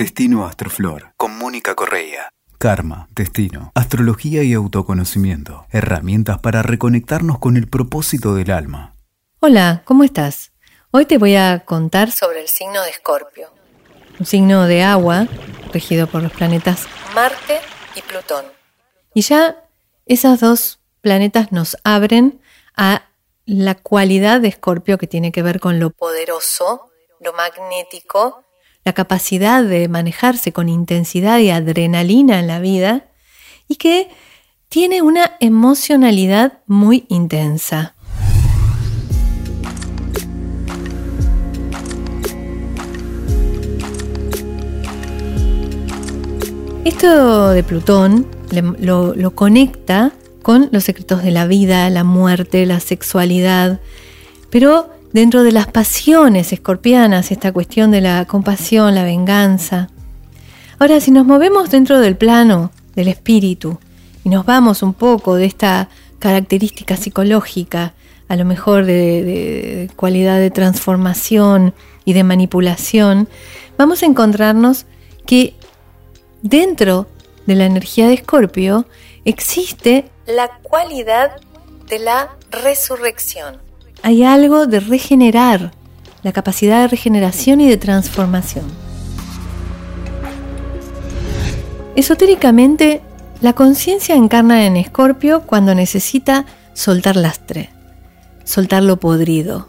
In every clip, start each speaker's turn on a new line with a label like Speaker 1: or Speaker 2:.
Speaker 1: Destino Astroflor con Mónica Correa. Karma, destino, astrología y autoconocimiento. Herramientas para reconectarnos con el propósito del alma.
Speaker 2: Hola, ¿cómo estás? Hoy te voy a contar sobre el signo de Escorpio. Un signo de agua regido por los planetas Marte y Plutón. Y ya esos dos planetas nos abren a la cualidad de Escorpio que tiene que ver con lo poderoso, lo magnético la capacidad de manejarse con intensidad y adrenalina en la vida y que tiene una emocionalidad muy intensa. Esto de Plutón lo, conecta con los secretos de la vida, la muerte, la sexualidad, pero dentro de las pasiones escorpianas, esta cuestión de la compasión, la venganza. Ahora, si nos movemos dentro del plano del espíritu y nos vamos un poco de esta característica psicológica, a lo mejor de, cualidad de transformación y de manipulación, vamos a encontrarnos que dentro de la energía de Escorpio existe la cualidad de la resurrección hay algo de regenerar, la capacidad de regeneración y de transformación. Esotéricamente, la conciencia encarna en Escorpio cuando necesita soltar lastre, soltar lo podrido,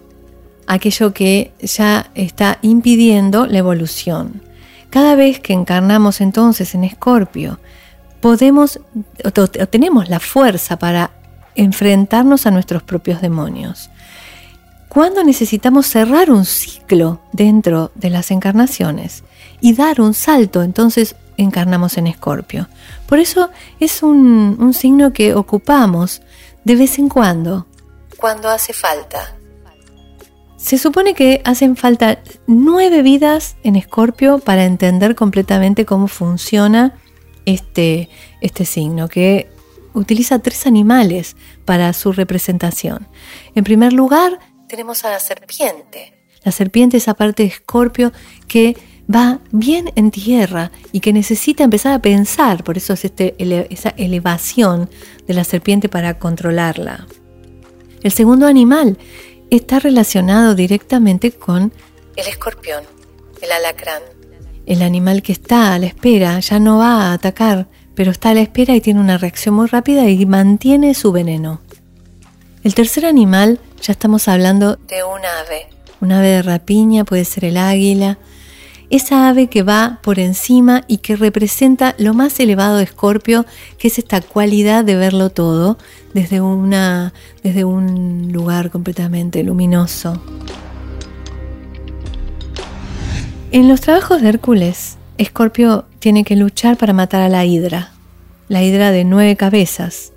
Speaker 2: aquello que ya está impidiendo la evolución. Cada vez que encarnamos entonces en Escorpio, podemos o tenemos la fuerza para enfrentarnos a nuestros propios demonios cuando necesitamos cerrar un ciclo dentro de las encarnaciones y dar un salto, entonces encarnamos en Escorpio. Por eso es un, signo que ocupamos de vez en cuando, cuando hace falta. Se supone que hacen falta nueve vidas en Escorpio para entender completamente cómo funciona este, este signo, que utiliza tres animales para su representación. En primer lugar, tenemos a la serpiente. La serpiente es esa parte de Escorpio que va bien en tierra y que necesita empezar a pensar, por eso es este esa elevación de la serpiente para controlarla. El segundo animal está relacionado directamente con el escorpión, el alacrán. El animal que está a la espera ya no va a atacar, pero está a la espera y tiene una reacción muy rápida y mantiene su veneno. El tercer animal ya estamos hablando de un ave. Un ave de rapiña puede ser el águila. Esa ave que va por encima y que representa lo más elevado de Escorpio, que es esta cualidad de verlo todo desde, una, desde un lugar completamente luminoso. En los trabajos de Hércules, Escorpio tiene que luchar para matar a la hidra, la hidra de nueve cabezas.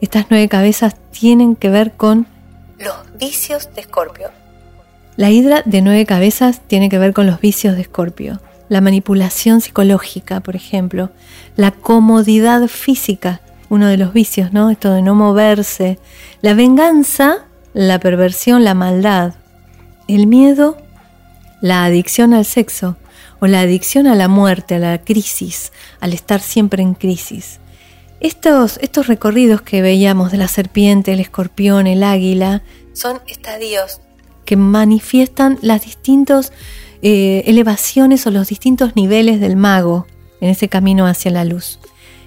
Speaker 2: Estas nueve cabezas tienen que ver con los vicios de Escorpio. La hidra de nueve cabezas tiene que ver con los vicios de Escorpio. La manipulación psicológica, por ejemplo. La comodidad física, uno de los vicios, ¿no? Esto de no moverse. La venganza, la perversión, la maldad. El miedo, la adicción al sexo o la adicción a la muerte, a la crisis, al estar siempre en crisis. Estos, recorridos que veíamos de la serpiente, el escorpión, el águila, son estadios que manifiestan las distintas eh, elevaciones o los distintos niveles del mago en ese camino hacia la luz.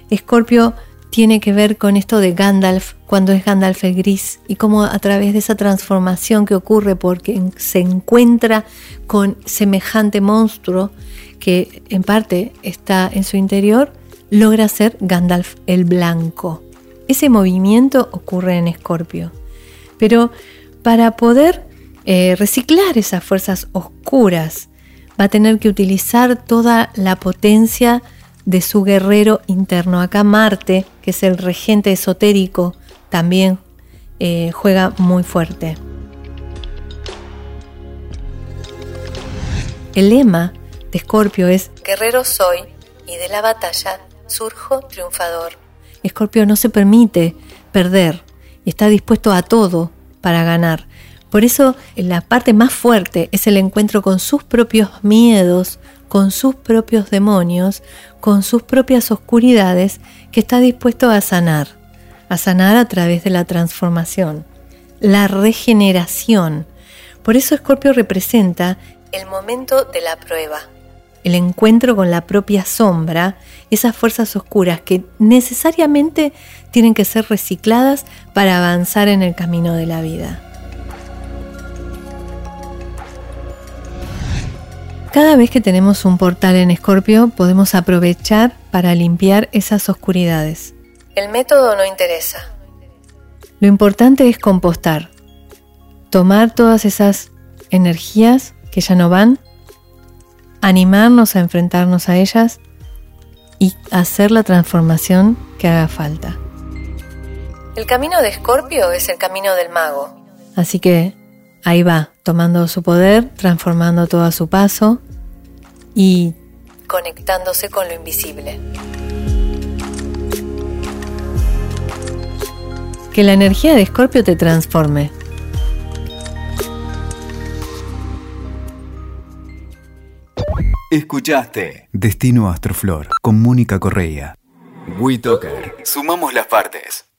Speaker 2: Escorpio tiene que ver con esto de Gandalf, cuando es Gandalf el gris, y cómo a través de esa transformación que ocurre porque se encuentra con semejante monstruo que en parte está en su interior, logra ser Gandalf el Blanco. Ese movimiento ocurre en Escorpio. Pero para poder eh, reciclar esas fuerzas oscuras, va a tener que utilizar toda la potencia de su guerrero interno. Acá Marte, que es el regente esotérico, también eh, juega muy fuerte. El lema de Escorpio es Guerrero soy y de la batalla surjo triunfador. Escorpio no se permite perder y está dispuesto a todo para ganar. Por eso la parte más fuerte es el encuentro con sus propios miedos, con sus propios demonios, con sus propias oscuridades, que está dispuesto a sanar, a sanar a través de la transformación, la regeneración. Por eso Escorpio representa el momento de la prueba, el encuentro con la propia sombra, esas fuerzas oscuras que necesariamente tienen que ser recicladas para avanzar en el camino de la vida. Cada vez que tenemos un portal en Escorpio podemos aprovechar para limpiar esas oscuridades. El método no interesa. Lo importante es compostar, tomar todas esas energías que ya no van, animarnos a enfrentarnos a ellas y hacer la transformación que haga falta. El camino de Escorpio es el camino del mago. Así que ahí va, tomando su poder, transformando todo a su paso y conectándose con lo invisible. Que la energía de Escorpio te transforme.
Speaker 1: Escuchaste Destino Astroflor con Mónica Correa. WeToker. Sumamos las partes.